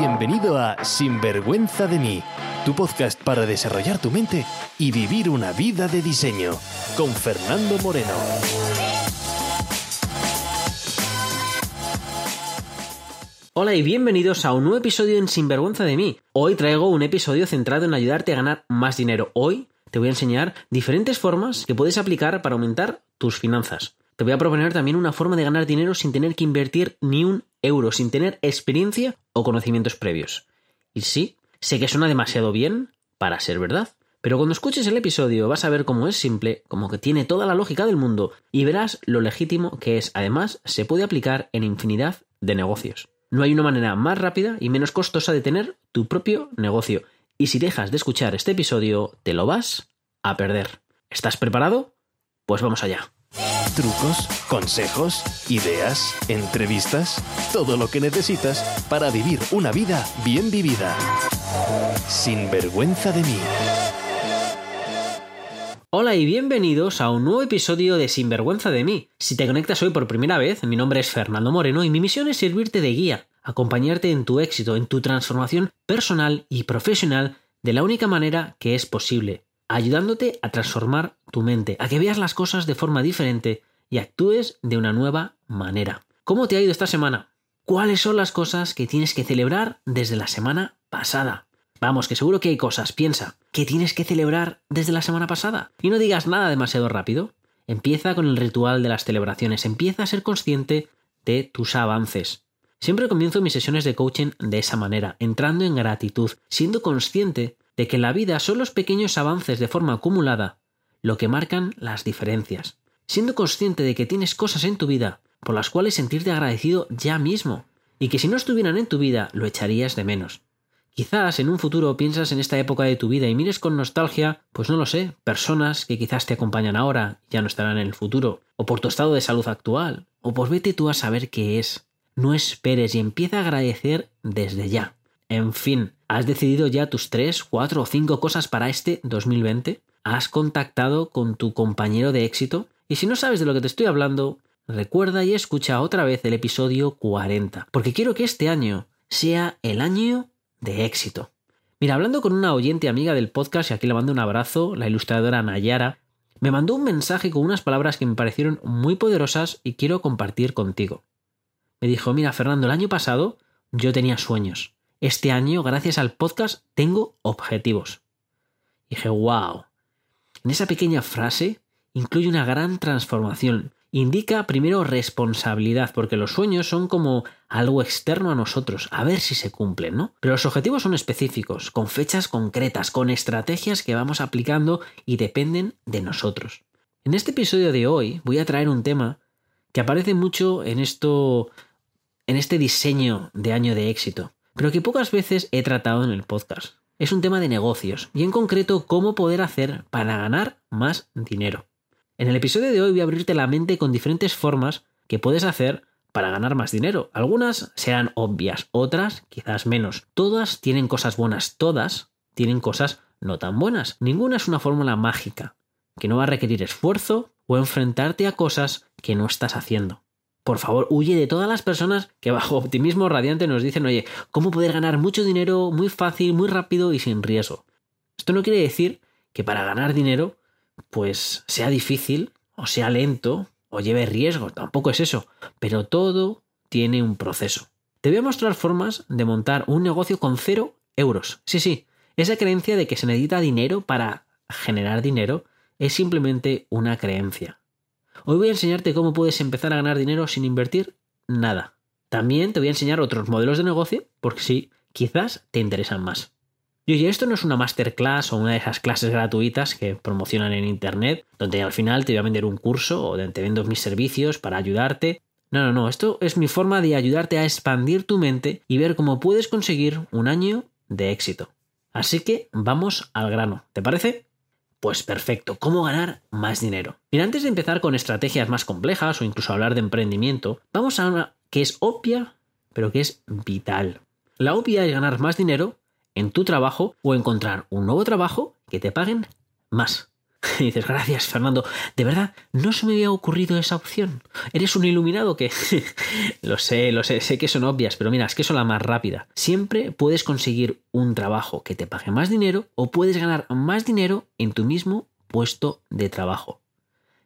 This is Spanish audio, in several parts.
Bienvenido a Sinvergüenza de mí, tu podcast para desarrollar tu mente y vivir una vida de diseño, con Fernando Moreno. Hola y bienvenidos a un nuevo episodio en Sinvergüenza de mí. Hoy traigo un episodio centrado en ayudarte a ganar más dinero. Hoy te voy a enseñar diferentes formas que puedes aplicar para aumentar tus finanzas. Te voy a proponer también una forma de ganar dinero sin tener que invertir ni un euro, sin tener experiencia o conocimientos previos. Y sí, sé que suena demasiado bien para ser verdad. Pero cuando escuches el episodio vas a ver cómo es simple, como que tiene toda la lógica del mundo y verás lo legítimo que es. Además, se puede aplicar en infinidad de negocios. No hay una manera más rápida y menos costosa de tener tu propio negocio. Y si dejas de escuchar este episodio, te lo vas a perder. ¿Estás preparado? Pues vamos allá. Trucos, consejos, ideas, entrevistas, todo lo que necesitas para vivir una vida bien vivida. Sin vergüenza de mí. Hola y bienvenidos a un nuevo episodio de Sinvergüenza de mí. Si te conectas hoy por primera vez, mi nombre es Fernando Moreno y mi misión es servirte de guía, acompañarte en tu éxito, en tu transformación personal y profesional de la única manera que es posible, ayudándote a transformar tu mente, a que veas las cosas de forma diferente y actúes de una nueva manera. ¿Cómo te ha ido esta semana? ¿Cuáles son las cosas que tienes que celebrar desde la semana pasada? Vamos, que seguro que hay cosas, piensa, que tienes que celebrar desde la semana pasada. Y no digas nada demasiado rápido. Empieza con el ritual de las celebraciones, empieza a ser consciente de tus avances. Siempre comienzo mis sesiones de coaching de esa manera, entrando en gratitud, siendo consciente de que la vida son los pequeños avances de forma acumulada lo que marcan las diferencias. Siendo consciente de que tienes cosas en tu vida por las cuales sentirte agradecido ya mismo, y que si no estuvieran en tu vida lo echarías de menos. Quizás en un futuro piensas en esta época de tu vida y mires con nostalgia, pues no lo sé, personas que quizás te acompañan ahora ya no estarán en el futuro, o por tu estado de salud actual, o pues vete tú a saber qué es. No esperes y empieza a agradecer desde ya. En fin, ¿has decidido ya tus 3, 4 o 5 cosas para este 2020? ¿Has contactado con tu compañero de éxito? Y si no sabes de lo que te estoy hablando, recuerda y escucha otra vez el episodio 40, porque quiero que este año sea el año de éxito. Mira, hablando con una oyente amiga del podcast, y aquí le mando un abrazo, la ilustradora Nayara, me mandó un mensaje con unas palabras que me parecieron muy poderosas y quiero compartir contigo. Me dijo, mira Fernando, el año pasado yo tenía sueños. Este año, gracias al podcast, tengo objetivos. Dije, wow. En esa pequeña frase incluye una gran transformación indica primero responsabilidad, porque los sueños son como algo externo a nosotros, a ver si se cumplen, ¿no? Pero los objetivos son específicos, con fechas concretas, con estrategias que vamos aplicando y dependen de nosotros. En este episodio de hoy voy a traer un tema que aparece mucho en esto en este diseño de año de éxito, pero que pocas veces he tratado en el podcast. Es un tema de negocios y en concreto cómo poder hacer para ganar más dinero. En el episodio de hoy voy a abrirte la mente con diferentes formas que puedes hacer para ganar más dinero. Algunas serán obvias, otras quizás menos. Todas tienen cosas buenas, todas tienen cosas no tan buenas. Ninguna es una fórmula mágica, que no va a requerir esfuerzo o enfrentarte a cosas que no estás haciendo. Por favor, huye de todas las personas que bajo optimismo radiante nos dicen, oye, ¿cómo poder ganar mucho dinero muy fácil, muy rápido y sin riesgo? Esto no quiere decir que para ganar dinero pues sea difícil o sea lento o lleve riesgo, tampoco es eso, pero todo tiene un proceso. Te voy a mostrar formas de montar un negocio con cero euros. Sí, sí, esa creencia de que se necesita dinero para generar dinero es simplemente una creencia. Hoy voy a enseñarte cómo puedes empezar a ganar dinero sin invertir nada. También te voy a enseñar otros modelos de negocio, porque sí, quizás te interesan más. Y oye, esto no es una masterclass o una de esas clases gratuitas que promocionan en internet, donde al final te voy a vender un curso o te vendo mis servicios para ayudarte. No, no, no, esto es mi forma de ayudarte a expandir tu mente y ver cómo puedes conseguir un año de éxito. Así que vamos al grano, ¿te parece? Pues perfecto, ¿cómo ganar más dinero? Mira, antes de empezar con estrategias más complejas o incluso hablar de emprendimiento, vamos a una que es obvia, pero que es vital. La obvia es ganar más dinero en tu trabajo o encontrar un nuevo trabajo que te paguen más. Y dices, gracias Fernando, de verdad, no se me había ocurrido esa opción. Eres un iluminado que... lo sé, lo sé, sé que son obvias, pero mira, es que son la más rápida. Siempre puedes conseguir un trabajo que te pague más dinero o puedes ganar más dinero en tu mismo puesto de trabajo.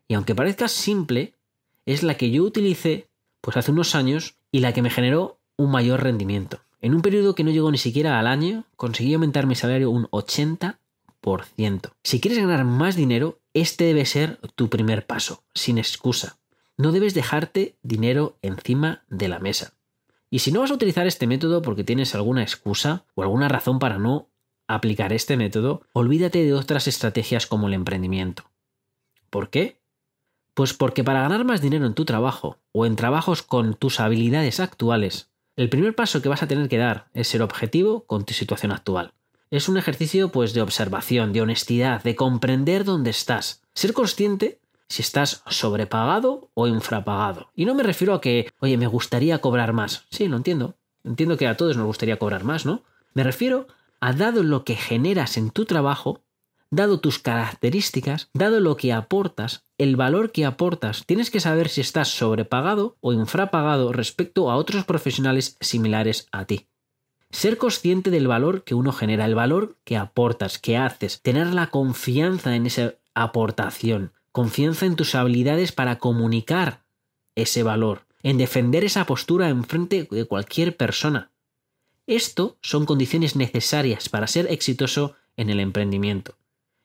Y aunque parezca simple, es la que yo utilicé pues hace unos años y la que me generó un mayor rendimiento. En un periodo que no llegó ni siquiera al año, conseguí aumentar mi salario un 80%. Si quieres ganar más dinero, este debe ser tu primer paso, sin excusa. No debes dejarte dinero encima de la mesa. Y si no vas a utilizar este método porque tienes alguna excusa o alguna razón para no aplicar este método, olvídate de otras estrategias como el emprendimiento. ¿Por qué? Pues porque para ganar más dinero en tu trabajo o en trabajos con tus habilidades actuales, el primer paso que vas a tener que dar es ser objetivo con tu situación actual. Es un ejercicio pues de observación, de honestidad, de comprender dónde estás, ser consciente si estás sobrepagado o infrapagado. Y no me refiero a que, oye, me gustaría cobrar más. Sí, lo entiendo. Entiendo que a todos nos gustaría cobrar más, ¿no? Me refiero a dado lo que generas en tu trabajo, dado tus características, dado lo que aportas, el valor que aportas, tienes que saber si estás sobrepagado o infrapagado respecto a otros profesionales similares a ti. Ser consciente del valor que uno genera, el valor que aportas, que haces, tener la confianza en esa aportación, confianza en tus habilidades para comunicar ese valor, en defender esa postura en frente de cualquier persona. Esto son condiciones necesarias para ser exitoso en el emprendimiento.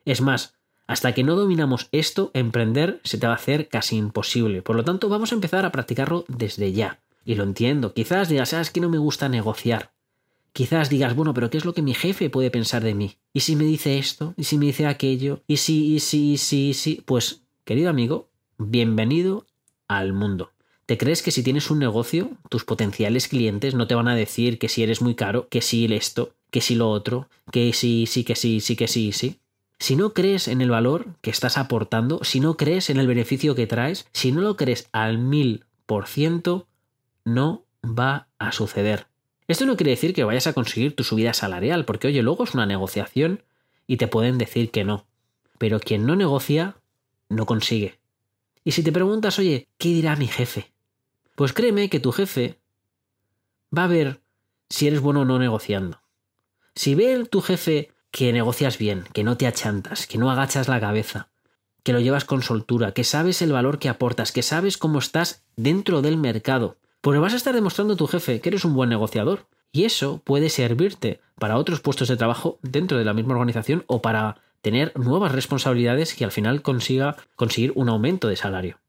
Es más, hasta que no dominamos esto, emprender se te va a hacer casi imposible. Por lo tanto, vamos a empezar a practicarlo desde ya. Y lo entiendo. Quizás digas, ah, que no me gusta negociar. Quizás digas, bueno, pero ¿qué es lo que mi jefe puede pensar de mí? ¿Y si me dice esto? ¿Y si me dice aquello? ¿Y si, y si, y si, y si? Pues, querido amigo, bienvenido al mundo. ¿Te crees que si tienes un negocio, tus potenciales clientes no te van a decir que si eres muy caro, que si esto, que si lo otro, que sí, sí, que sí, sí, que sí, sí? Si no crees en el valor que estás aportando, si no crees en el beneficio que traes, si no lo crees al mil por ciento, no va a suceder. Esto no quiere decir que vayas a conseguir tu subida salarial, porque oye, luego es una negociación y te pueden decir que no. Pero quien no negocia, no consigue. Y si te preguntas, oye, ¿qué dirá mi jefe? Pues créeme que tu jefe va a ver si eres bueno o no negociando. Si ve tu jefe que negocias bien, que no te achantas, que no agachas la cabeza, que lo llevas con soltura, que sabes el valor que aportas, que sabes cómo estás dentro del mercado. Pues vas a estar demostrando a tu jefe que eres un buen negociador. Y eso puede servirte para otros puestos de trabajo dentro de la misma organización o para tener nuevas responsabilidades que al final consiga conseguir un aumento de salario.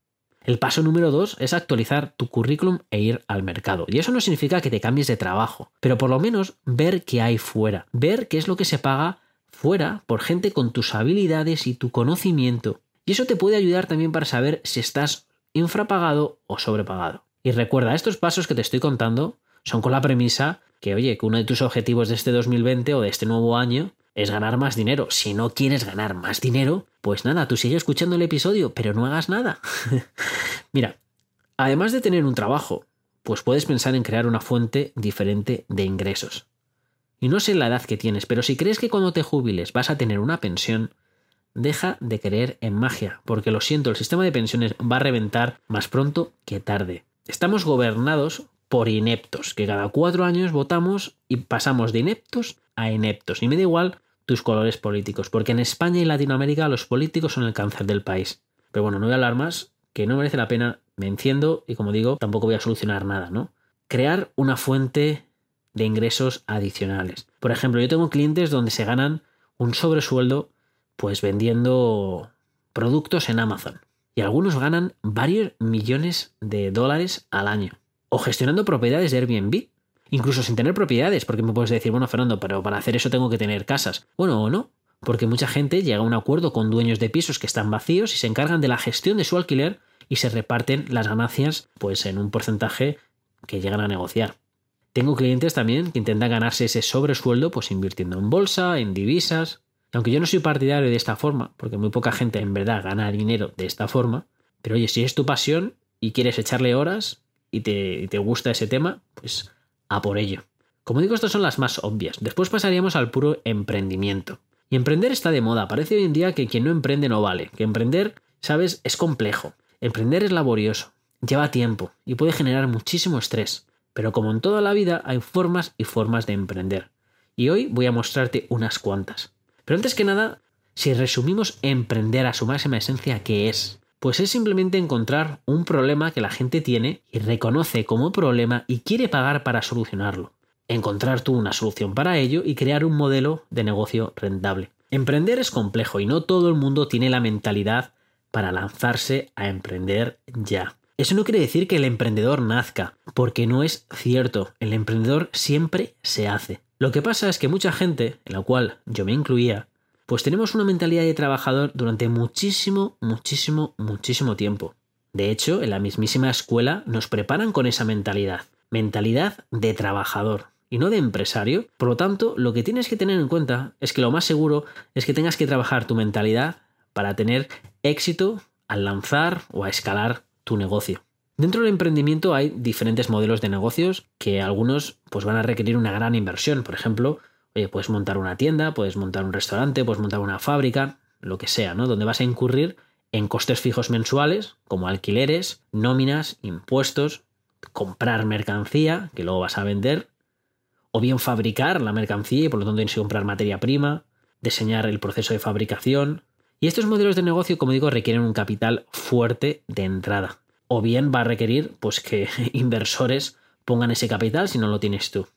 El paso número dos es actualizar tu currículum e ir al mercado. Y eso no significa que te cambies de trabajo, pero por lo menos ver qué hay fuera, ver qué es lo que se paga fuera por gente con tus habilidades y tu conocimiento. Y eso te puede ayudar también para saber si estás infrapagado o sobrepagado. Y recuerda, estos pasos que te estoy contando son con la premisa que, oye, que uno de tus objetivos de este 2020 o de este nuevo año es ganar más dinero. Si no quieres ganar más dinero, pues nada, tú sigue escuchando el episodio, pero no hagas nada. Mira, además de tener un trabajo, pues puedes pensar en crear una fuente diferente de ingresos. Y no sé la edad que tienes, pero si crees que cuando te jubiles vas a tener una pensión, deja de creer en magia, porque lo siento, el sistema de pensiones va a reventar más pronto que tarde. Estamos gobernados por ineptos, que cada cuatro años votamos y pasamos de ineptos a ineptos. Y me da igual tus colores políticos, porque en España y Latinoamérica los políticos son el cáncer del país. Pero bueno, no voy a hablar más, que no merece la pena, me enciendo y como digo, tampoco voy a solucionar nada, ¿no? Crear una fuente de ingresos adicionales. Por ejemplo, yo tengo clientes donde se ganan un sobresueldo pues vendiendo productos en Amazon. Y algunos ganan varios millones de dólares al año o gestionando propiedades de Airbnb. Incluso sin tener propiedades, porque me puedes decir, bueno, Fernando, pero para hacer eso tengo que tener casas. Bueno, o no, porque mucha gente llega a un acuerdo con dueños de pisos que están vacíos y se encargan de la gestión de su alquiler y se reparten las ganancias pues en un porcentaje que llegan a negociar. Tengo clientes también que intentan ganarse ese sobresueldo pues invirtiendo en bolsa, en divisas. Aunque yo no soy partidario de esta forma, porque muy poca gente en verdad gana dinero de esta forma, pero oye, si es tu pasión y quieres echarle horas, y te, gusta ese tema, pues a por ello. Como digo, estas son las más obvias. Después pasaríamos al puro emprendimiento. Y emprender está de moda. Parece hoy en día que quien no emprende no vale. Que emprender, sabes, es complejo. Emprender es laborioso, lleva tiempo y puede generar muchísimo estrés. Pero como en toda la vida hay formas y formas de emprender. Y hoy voy a mostrarte unas cuantas. Pero antes que nada, si resumimos emprender a su máxima esencia, ¿qué es? Pues es simplemente encontrar un problema que la gente tiene y reconoce como problema y quiere pagar para solucionarlo encontrar tú una solución para ello y crear un modelo de negocio rentable. Emprender es complejo y no todo el mundo tiene la mentalidad para lanzarse a emprender ya. Eso no quiere decir que el emprendedor nazca, porque no es cierto, el emprendedor siempre se hace. Lo que pasa es que mucha gente, en la cual yo me incluía, pues tenemos una mentalidad de trabajador durante muchísimo, muchísimo, muchísimo tiempo. De hecho, en la mismísima escuela nos preparan con esa mentalidad, mentalidad de trabajador y no de empresario. Por lo tanto, lo que tienes que tener en cuenta es que lo más seguro es que tengas que trabajar tu mentalidad para tener éxito al lanzar o a escalar tu negocio. Dentro del emprendimiento hay diferentes modelos de negocios que algunos pues van a requerir una gran inversión. Por ejemplo, puedes montar una tienda, puedes montar un restaurante, puedes montar una fábrica, lo que sea, ¿no? Donde vas a incurrir en costes fijos mensuales, como alquileres, nóminas, impuestos, comprar mercancía que luego vas a vender o bien fabricar la mercancía y por lo tanto tienes que comprar materia prima, diseñar el proceso de fabricación. Y estos modelos de negocio, como digo, requieren un capital fuerte de entrada. O bien va a requerir pues, que inversores pongan ese capital si no lo tienes tú.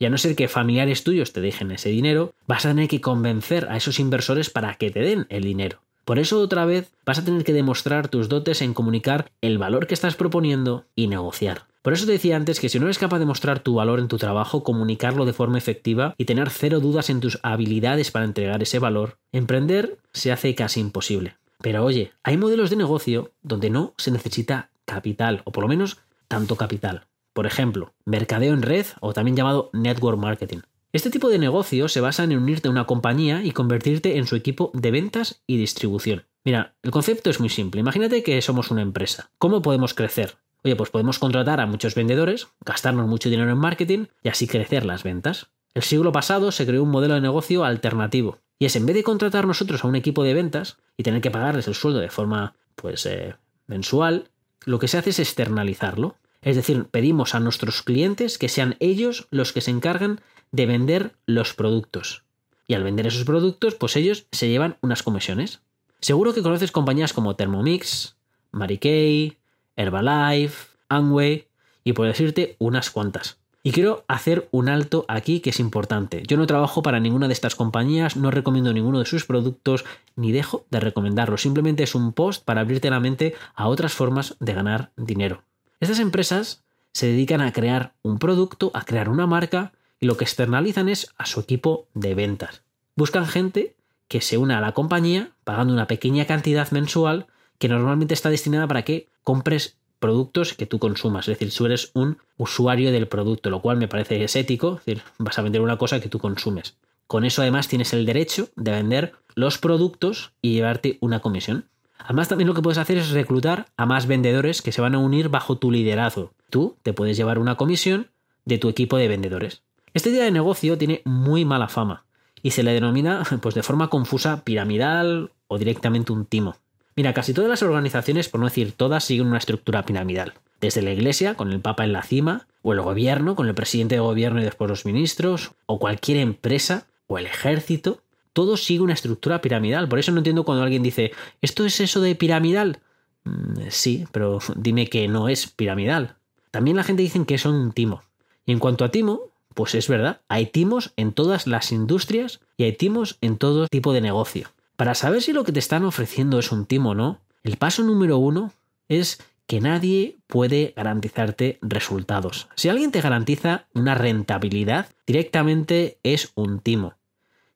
Y a no ser que familiares tuyos te dejen ese dinero, vas a tener que convencer a esos inversores para que te den el dinero. Por eso otra vez vas a tener que demostrar tus dotes en comunicar el valor que estás proponiendo y negociar. Por eso te decía antes que si no eres capaz de mostrar tu valor en tu trabajo, comunicarlo de forma efectiva y tener cero dudas en tus habilidades para entregar ese valor, emprender se hace casi imposible. Pero oye, hay modelos de negocio donde no se necesita capital, o por lo menos tanto capital. Por ejemplo, mercadeo en red o también llamado network marketing. Este tipo de negocio se basa en unirte a una compañía y convertirte en su equipo de ventas y distribución. Mira, el concepto es muy simple. Imagínate que somos una empresa. ¿Cómo podemos crecer? Oye, pues podemos contratar a muchos vendedores, gastarnos mucho dinero en marketing y así crecer las ventas. El siglo pasado se creó un modelo de negocio alternativo. Y es en vez de contratar nosotros a un equipo de ventas y tener que pagarles el sueldo de forma, pues, eh, mensual, lo que se hace es externalizarlo. Es decir, pedimos a nuestros clientes que sean ellos los que se encargan de vender los productos. Y al vender esos productos, pues ellos se llevan unas comisiones. Seguro que conoces compañías como Thermomix, Mary Kay, Herbalife, Amway y por decirte unas cuantas. Y quiero hacer un alto aquí que es importante. Yo no trabajo para ninguna de estas compañías, no recomiendo ninguno de sus productos, ni dejo de recomendarlo. Simplemente es un post para abrirte la mente a otras formas de ganar dinero. Estas empresas se dedican a crear un producto, a crear una marca, y lo que externalizan es a su equipo de ventas. Buscan gente que se una a la compañía pagando una pequeña cantidad mensual que normalmente está destinada para que compres productos que tú consumas, es decir, si eres un usuario del producto, lo cual me parece es ético, es decir, vas a vender una cosa que tú consumes. Con eso además tienes el derecho de vender los productos y llevarte una comisión. Además también lo que puedes hacer es reclutar a más vendedores que se van a unir bajo tu liderazgo. Tú te puedes llevar una comisión de tu equipo de vendedores. Este día de negocio tiene muy mala fama y se le denomina pues de forma confusa piramidal o directamente un timo. Mira, casi todas las organizaciones, por no decir todas, siguen una estructura piramidal. Desde la Iglesia, con el Papa en la cima, o el gobierno, con el presidente de gobierno y después los ministros, o cualquier empresa, o el ejército, todo sigue una estructura piramidal. Por eso no entiendo cuando alguien dice, ¿esto es eso de piramidal? Mm, sí, pero dime que no es piramidal. También la gente dice que son un timo. Y en cuanto a timo, pues es verdad, hay timos en todas las industrias y hay timos en todo tipo de negocio. Para saber si lo que te están ofreciendo es un timo o no, el paso número uno es que nadie puede garantizarte resultados. Si alguien te garantiza una rentabilidad, directamente es un timo.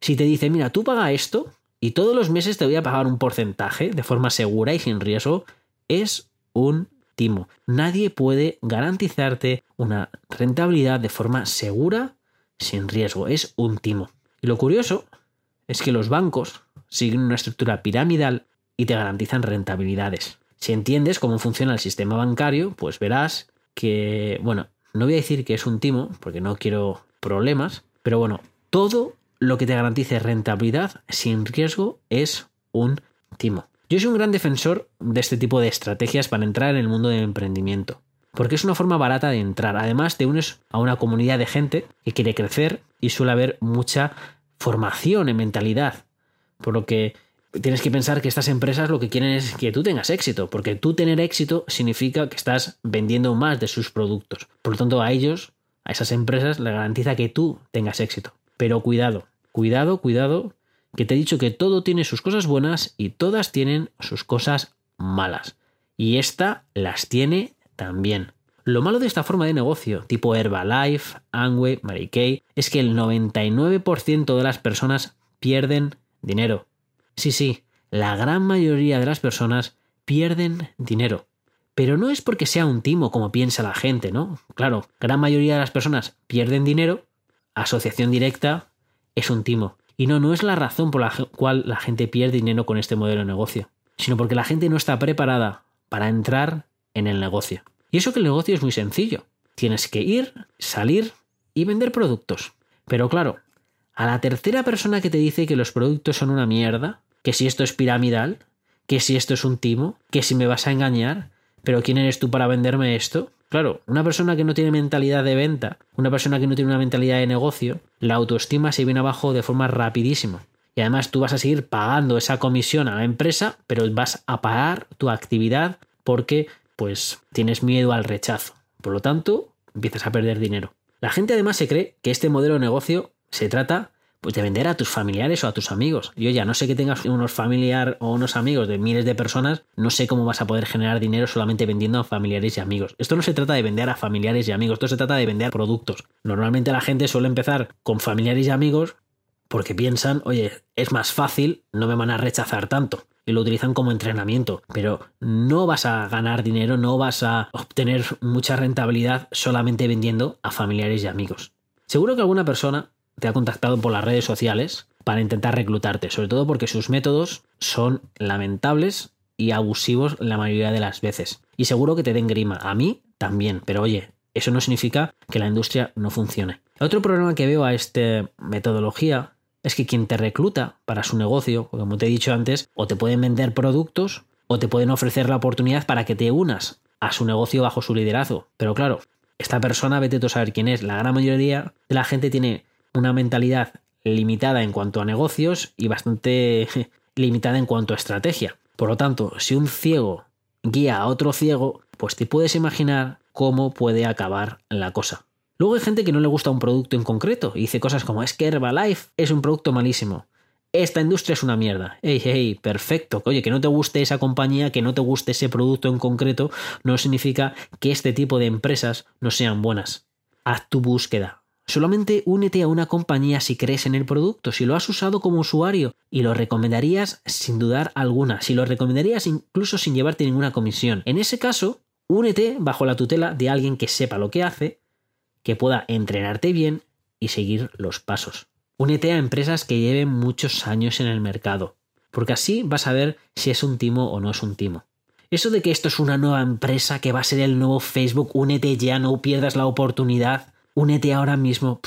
Si te dice, mira, tú paga esto y todos los meses te voy a pagar un porcentaje de forma segura y sin riesgo, es un timo. Nadie puede garantizarte una rentabilidad de forma segura, sin riesgo. Es un timo. Y lo curioso es que los bancos siguen una estructura piramidal y te garantizan rentabilidades. Si entiendes cómo funciona el sistema bancario, pues verás que, bueno, no voy a decir que es un timo, porque no quiero problemas, pero bueno, todo lo que te garantice rentabilidad sin riesgo es un timo. Yo soy un gran defensor de este tipo de estrategias para entrar en el mundo del emprendimiento, porque es una forma barata de entrar. Además, te unes a una comunidad de gente que quiere crecer y suele haber mucha formación en mentalidad, por lo que tienes que pensar que estas empresas lo que quieren es que tú tengas éxito, porque tú tener éxito significa que estás vendiendo más de sus productos. Por lo tanto, a ellos, a esas empresas, le garantiza que tú tengas éxito. Pero cuidado, cuidado, cuidado, que te he dicho que todo tiene sus cosas buenas y todas tienen sus cosas malas. Y esta las tiene también. Lo malo de esta forma de negocio, tipo Herbalife, Amway, Mary Kay, es que el 99% de las personas pierden dinero. Sí, sí, la gran mayoría de las personas pierden dinero. Pero no es porque sea un timo como piensa la gente, ¿no? Claro, gran mayoría de las personas pierden dinero, asociación directa es un timo. Y no, no es la razón por la cual la gente pierde dinero con este modelo de negocio, sino porque la gente no está preparada para entrar en el negocio. Y eso que el negocio es muy sencillo. Tienes que ir, salir y vender productos. Pero claro, a la tercera persona que te dice que los productos son una mierda, que si esto es piramidal, que si esto es un timo, que si me vas a engañar, pero ¿quién eres tú para venderme esto? Claro, una persona que no tiene mentalidad de venta, una persona que no tiene una mentalidad de negocio, la autoestima se viene abajo de forma rapidísima. Y además tú vas a seguir pagando esa comisión a la empresa, pero vas a pagar tu actividad porque pues tienes miedo al rechazo. Por lo tanto, empiezas a perder dinero. La gente además se cree que este modelo de negocio se trata pues de vender a tus familiares o a tus amigos. Yo ya no sé que tengas unos familiares o unos amigos de miles de personas, no sé cómo vas a poder generar dinero solamente vendiendo a familiares y amigos. Esto no se trata de vender a familiares y amigos, esto se trata de vender productos. Normalmente la gente suele empezar con familiares y amigos porque piensan, oye, es más fácil, no me van a rechazar tanto. Y lo utilizan como entrenamiento. Pero no vas a ganar dinero, no vas a obtener mucha rentabilidad solamente vendiendo a familiares y amigos. Seguro que alguna persona te ha contactado por las redes sociales para intentar reclutarte, sobre todo porque sus métodos son lamentables y abusivos la mayoría de las veces. Y seguro que te den grima. A mí también, pero oye, eso no significa que la industria no funcione. Otro problema que veo a esta metodología es que quien te recluta para su negocio, como te he dicho antes, o te pueden vender productos o te pueden ofrecer la oportunidad para que te unas a su negocio bajo su liderazgo. Pero claro, esta persona, vete tú a saber quién es. La gran mayoría de la gente tiene una mentalidad limitada en cuanto a negocios y bastante limitada en cuanto a estrategia. Por lo tanto, si un ciego guía a otro ciego, pues te puedes imaginar cómo puede acabar la cosa. Luego hay gente que no le gusta un producto en concreto y dice cosas como es que Herbalife es un producto malísimo. Esta industria es una mierda. Hey, hey, perfecto. Oye, que no te guste esa compañía, que no te guste ese producto en concreto, no significa que este tipo de empresas no sean buenas. Haz tu búsqueda, Solamente únete a una compañía si crees en el producto, si lo has usado como usuario y lo recomendarías sin dudar alguna, si lo recomendarías incluso sin llevarte ninguna comisión. En ese caso, únete bajo la tutela de alguien que sepa lo que hace, que pueda entrenarte bien y seguir los pasos. Únete a empresas que lleven muchos años en el mercado, porque así vas a ver si es un timo o no es un timo. Eso de que esto es una nueva empresa que va a ser el nuevo Facebook, únete ya, no pierdas la oportunidad únete ahora mismo.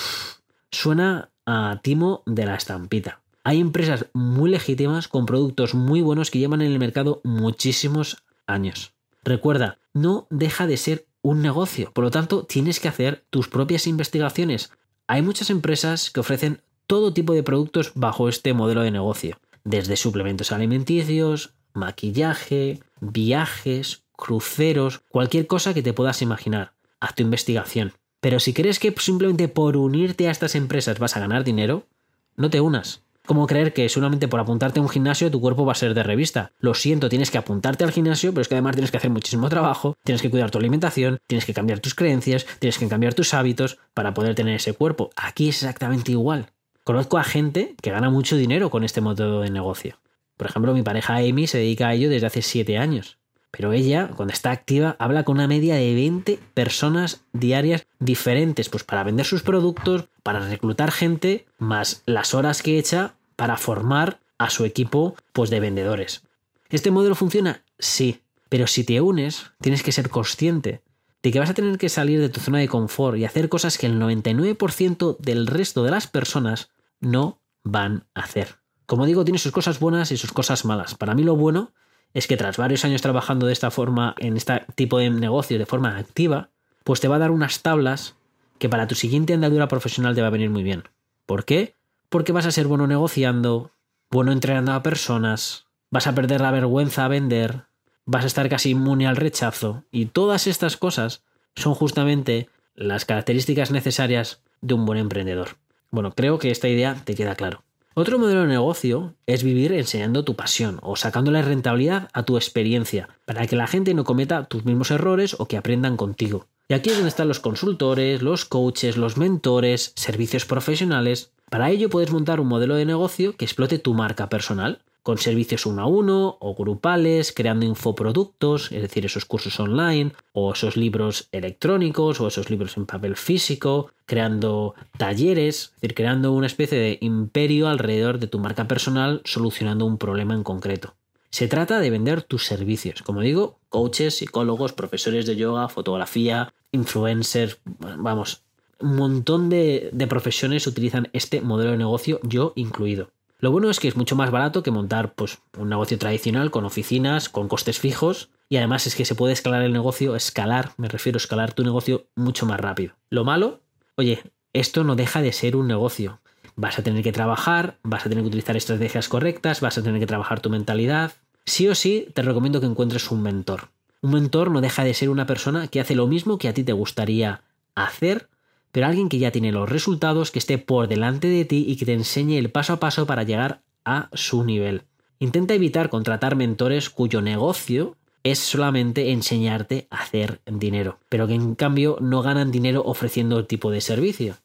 suena a timo de la estampita. Hay empresas muy legítimas con productos muy buenos que llevan en el mercado muchísimos años. Recuerda, no deja de ser un negocio, por lo tanto tienes que hacer tus propias investigaciones. Hay muchas empresas que ofrecen todo tipo de productos bajo este modelo de negocio, desde suplementos alimenticios, maquillaje, viajes, cruceros, cualquier cosa que te puedas imaginar. Haz tu investigación. Pero si crees que simplemente por unirte a estas empresas vas a ganar dinero, no te unas. Como creer que solamente por apuntarte a un gimnasio tu cuerpo va a ser de revista. Lo siento, tienes que apuntarte al gimnasio, pero es que además tienes que hacer muchísimo trabajo, tienes que cuidar tu alimentación, tienes que cambiar tus creencias, tienes que cambiar tus hábitos para poder tener ese cuerpo. Aquí es exactamente igual. Conozco a gente que gana mucho dinero con este método de negocio. Por ejemplo, mi pareja Amy se dedica a ello desde hace 7 años. Pero ella, cuando está activa, habla con una media de 20 personas diarias diferentes, pues para vender sus productos, para reclutar gente, más las horas que echa para formar a su equipo pues de vendedores. ¿Este modelo funciona? Sí, pero si te unes, tienes que ser consciente de que vas a tener que salir de tu zona de confort y hacer cosas que el 99% del resto de las personas no van a hacer. Como digo, tiene sus cosas buenas y sus cosas malas. Para mí lo bueno es que tras varios años trabajando de esta forma, en este tipo de negocio de forma activa, pues te va a dar unas tablas que para tu siguiente andadura profesional te va a venir muy bien. ¿Por qué? Porque vas a ser bueno negociando, bueno entrenando a personas, vas a perder la vergüenza a vender, vas a estar casi inmune al rechazo y todas estas cosas son justamente las características necesarias de un buen emprendedor. Bueno, creo que esta idea te queda claro. Otro modelo de negocio es vivir enseñando tu pasión o sacándole rentabilidad a tu experiencia para que la gente no cometa tus mismos errores o que aprendan contigo. Y aquí es donde están los consultores, los coaches, los mentores, servicios profesionales. Para ello puedes montar un modelo de negocio que explote tu marca personal, con servicios uno a uno o grupales, creando infoproductos, es decir, esos cursos online o esos libros electrónicos o esos libros en papel físico, creando talleres, es decir, creando una especie de imperio alrededor de tu marca personal solucionando un problema en concreto. Se trata de vender tus servicios, como digo, coaches, psicólogos, profesores de yoga, fotografía, influencers, vamos, un montón de, de profesiones utilizan este modelo de negocio, yo incluido. Lo bueno es que es mucho más barato que montar pues, un negocio tradicional con oficinas, con costes fijos, y además es que se puede escalar el negocio, escalar, me refiero a escalar tu negocio mucho más rápido. Lo malo, oye, esto no deja de ser un negocio. Vas a tener que trabajar, vas a tener que utilizar estrategias correctas, vas a tener que trabajar tu mentalidad. Sí o sí, te recomiendo que encuentres un mentor. Un mentor no deja de ser una persona que hace lo mismo que a ti te gustaría hacer, pero alguien que ya tiene los resultados, que esté por delante de ti y que te enseñe el paso a paso para llegar a su nivel. Intenta evitar contratar mentores cuyo negocio es solamente enseñarte a hacer dinero, pero que en cambio no ganan dinero ofreciendo el tipo de servicio.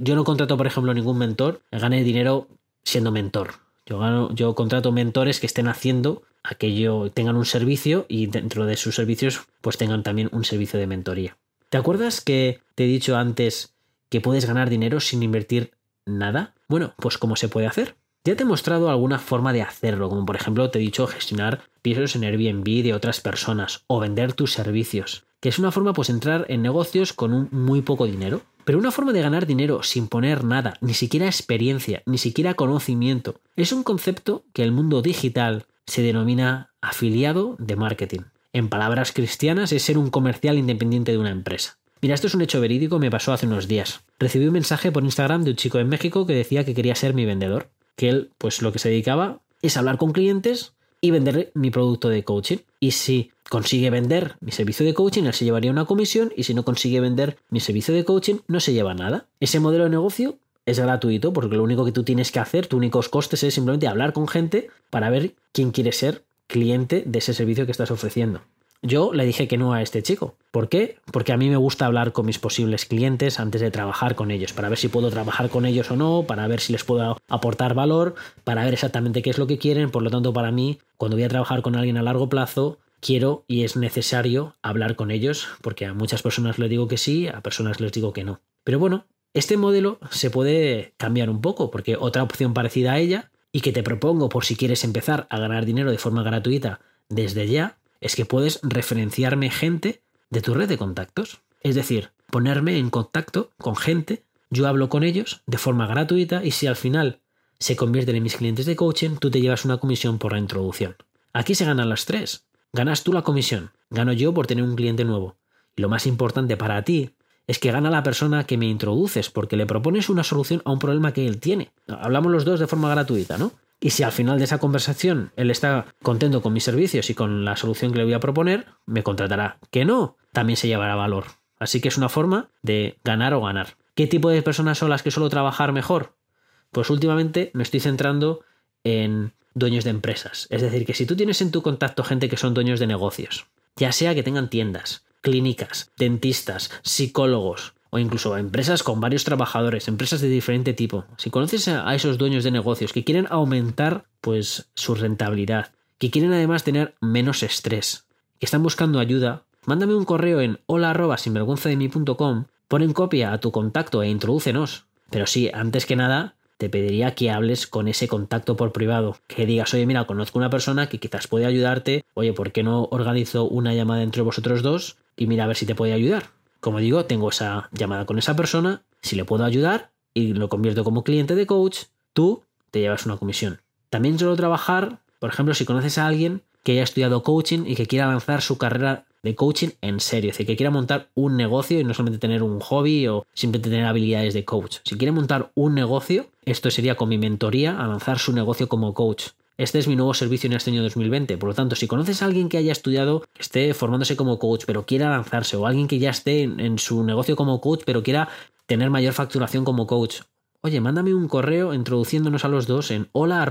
Yo no contrato, por ejemplo, ningún mentor gane dinero siendo mentor. Yo, yo contrato mentores que estén haciendo aquello, tengan un servicio y dentro de sus servicios pues tengan también un servicio de mentoría. ¿Te acuerdas que te he dicho antes que puedes ganar dinero sin invertir nada? Bueno, pues ¿cómo se puede hacer? Ya te he mostrado alguna forma de hacerlo, como por ejemplo te he dicho gestionar pisos en Airbnb de otras personas o vender tus servicios, que es una forma pues entrar en negocios con un muy poco dinero. Pero una forma de ganar dinero sin poner nada, ni siquiera experiencia, ni siquiera conocimiento, es un concepto que el mundo digital se denomina afiliado de marketing en palabras cristianas, es ser un comercial independiente de una empresa. Mira, esto es un hecho verídico, me pasó hace unos días. Recibí un mensaje por Instagram de un chico en México que decía que quería ser mi vendedor, que él, pues lo que se dedicaba es hablar con clientes y vender mi producto de coaching. Y si consigue vender mi servicio de coaching, él se llevaría una comisión y si no consigue vender mi servicio de coaching, no se lleva nada. Ese modelo de negocio es gratuito porque lo único que tú tienes que hacer, tus únicos costes es simplemente hablar con gente para ver quién quiere ser cliente de ese servicio que estás ofreciendo. Yo le dije que no a este chico. ¿Por qué? Porque a mí me gusta hablar con mis posibles clientes antes de trabajar con ellos, para ver si puedo trabajar con ellos o no, para ver si les puedo aportar valor, para ver exactamente qué es lo que quieren. Por lo tanto, para mí, cuando voy a trabajar con alguien a largo plazo, quiero y es necesario hablar con ellos, porque a muchas personas les digo que sí, a personas les digo que no. Pero bueno, este modelo se puede cambiar un poco, porque otra opción parecida a ella y que te propongo por si quieres empezar a ganar dinero de forma gratuita desde ya, es que puedes referenciarme gente de tu red de contactos. Es decir, ponerme en contacto con gente, yo hablo con ellos de forma gratuita y si al final se convierten en mis clientes de coaching, tú te llevas una comisión por la introducción. Aquí se ganan las tres. Ganas tú la comisión, gano yo por tener un cliente nuevo. Y lo más importante para ti es que gana la persona que me introduces porque le propones una solución a un problema que él tiene. Hablamos los dos de forma gratuita, ¿no? Y si al final de esa conversación él está contento con mis servicios y con la solución que le voy a proponer, me contratará. Que no, también se llevará valor. Así que es una forma de ganar o ganar. ¿Qué tipo de personas son las que suelo trabajar mejor? Pues últimamente me estoy centrando en dueños de empresas. Es decir, que si tú tienes en tu contacto gente que son dueños de negocios, ya sea que tengan tiendas, clínicas, dentistas, psicólogos, o incluso empresas con varios trabajadores, empresas de diferente tipo. Si conoces a esos dueños de negocios que quieren aumentar pues su rentabilidad, que quieren además tener menos estrés, que están buscando ayuda, mándame un correo en hola en copia a tu contacto e introdúcenos. Pero sí, antes que nada, te pediría que hables con ese contacto por privado, que digas, oye, mira, conozco una persona que quizás puede ayudarte, oye, ¿por qué no organizo una llamada entre vosotros dos y mira a ver si te puede ayudar? Como digo, tengo esa llamada con esa persona, si le puedo ayudar, y lo convierto como cliente de coach, tú te llevas una comisión. También suelo trabajar, por ejemplo, si conoces a alguien que haya estudiado coaching y que quiera lanzar su carrera de coaching en serio, es decir, que quiera montar un negocio y no solamente tener un hobby o simplemente tener habilidades de coach. Si quiere montar un negocio, esto sería con mi mentoría a lanzar su negocio como coach. Este es mi nuevo servicio en este año 2020. Por lo tanto, si conoces a alguien que haya estudiado, que esté formándose como coach, pero quiera lanzarse, o alguien que ya esté en, su negocio como coach, pero quiera tener mayor facturación como coach, oye, mándame un correo introduciéndonos a los dos en hola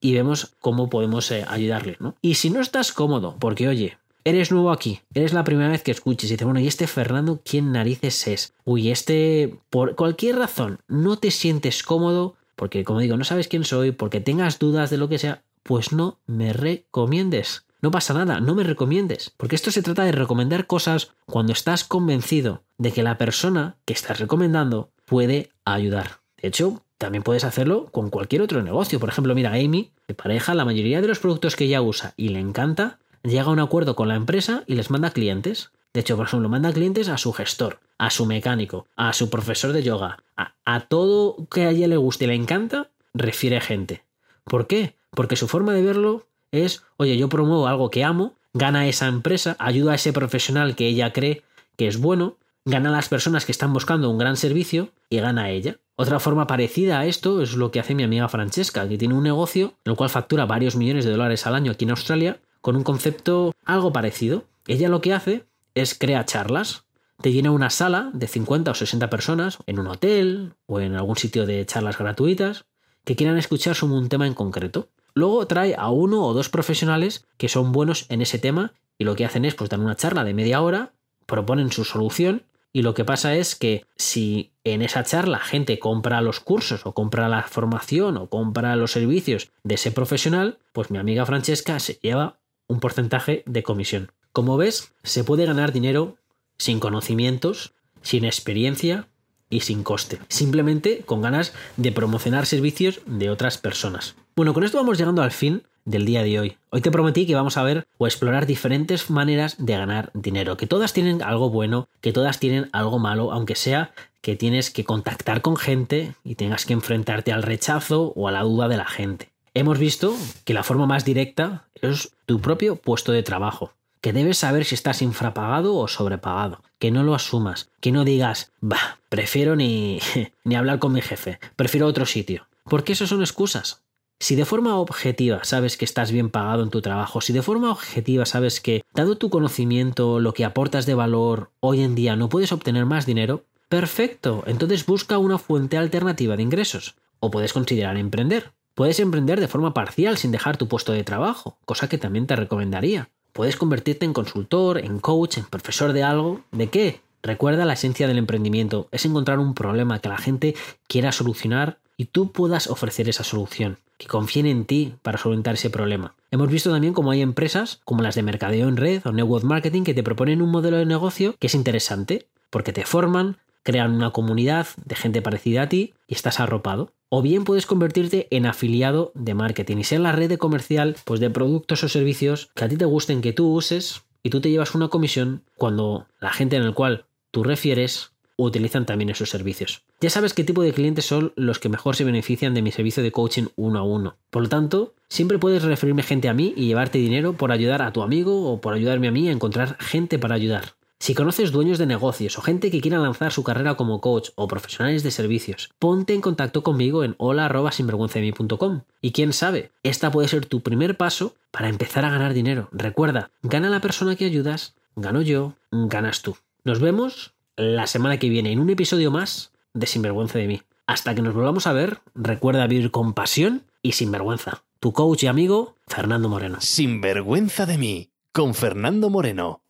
y vemos cómo podemos eh, ayudarle, ¿no? Y si no estás cómodo, porque oye, eres nuevo aquí, eres la primera vez que escuches y dices, bueno, ¿y este Fernando quién narices es? Uy, este, por cualquier razón, no te sientes cómodo, porque como digo, no sabes quién soy, porque tengas dudas de lo que sea, pues no me recomiendes. No pasa nada, no me recomiendes, porque esto se trata de recomendar cosas cuando estás convencido de que la persona que estás recomendando puede ayudar. De hecho, también puedes hacerlo con cualquier otro negocio. Por ejemplo, mira, Amy, de pareja, la mayoría de los productos que ella usa y le encanta, llega a un acuerdo con la empresa y les manda clientes. De hecho, por ejemplo, manda clientes a su gestor, a su mecánico, a su profesor de yoga, a, todo que a ella le guste y le encanta, refiere gente. ¿Por qué? Porque su forma de verlo es, oye, yo promuevo algo que amo, gana esa empresa, ayuda a ese profesional que ella cree que es bueno, gana a las personas que están buscando un gran servicio y gana a ella. Otra forma parecida a esto es lo que hace mi amiga Francesca, que tiene un negocio en el cual factura varios millones de dólares al año aquí en Australia con un concepto algo parecido. Ella lo que hace es crear charlas. Te llena una sala de 50 o 60 personas en un hotel o en algún sitio de charlas gratuitas que quieran escuchar sobre un tema en concreto. Luego trae a uno o dos profesionales que son buenos en ese tema y lo que hacen es pues dar una charla de media hora, proponen su solución y lo que pasa es que si en esa charla gente compra los cursos o compra la formación o compra los servicios de ese profesional, pues mi amiga Francesca se lleva un porcentaje de comisión. Como ves, se puede ganar dinero sin conocimientos, sin experiencia y sin coste, simplemente con ganas de promocionar servicios de otras personas. Bueno, con esto vamos llegando al fin del día de hoy. Hoy te prometí que vamos a ver o explorar diferentes maneras de ganar dinero, que todas tienen algo bueno, que todas tienen algo malo, aunque sea que tienes que contactar con gente y tengas que enfrentarte al rechazo o a la duda de la gente. Hemos visto que la forma más directa es tu propio puesto de trabajo, que debes saber si estás infrapagado o sobrepagado, que no lo asumas, que no digas, bah, prefiero ni, ni hablar con mi jefe, prefiero otro sitio, porque eso son excusas. Si de forma objetiva sabes que estás bien pagado en tu trabajo, si de forma objetiva sabes que, dado tu conocimiento, lo que aportas de valor, hoy en día no puedes obtener más dinero, perfecto, entonces busca una fuente alternativa de ingresos. O puedes considerar emprender. Puedes emprender de forma parcial sin dejar tu puesto de trabajo, cosa que también te recomendaría. Puedes convertirte en consultor, en coach, en profesor de algo. ¿De qué? Recuerda la esencia del emprendimiento, es encontrar un problema que la gente quiera solucionar y tú puedas ofrecer esa solución, que confíen en ti para solventar ese problema. Hemos visto también cómo hay empresas como las de mercadeo en red o network marketing que te proponen un modelo de negocio que es interesante, porque te forman, crean una comunidad de gente parecida a ti y estás arropado. O bien puedes convertirte en afiliado de marketing y ser la red de comercial pues, de productos o servicios que a ti te gusten que tú uses y tú te llevas una comisión cuando la gente en el cual tú refieres utilizan también esos servicios. Ya sabes qué tipo de clientes son los que mejor se benefician de mi servicio de coaching uno a uno. Por lo tanto, siempre puedes referirme gente a mí y llevarte dinero por ayudar a tu amigo o por ayudarme a mí a encontrar gente para ayudar. Si conoces dueños de negocios o gente que quiera lanzar su carrera como coach o profesionales de servicios, ponte en contacto conmigo en hola.sinvergüenzami.com. Y quién sabe, esta puede ser tu primer paso para empezar a ganar dinero. Recuerda, gana la persona que ayudas, gano yo, ganas tú. Nos vemos la semana que viene en un episodio más de Sinvergüenza de mí. Hasta que nos volvamos a ver, recuerda vivir con pasión y sin vergüenza. Tu coach y amigo, Fernando Moreno. Sinvergüenza de mí, con Fernando Moreno.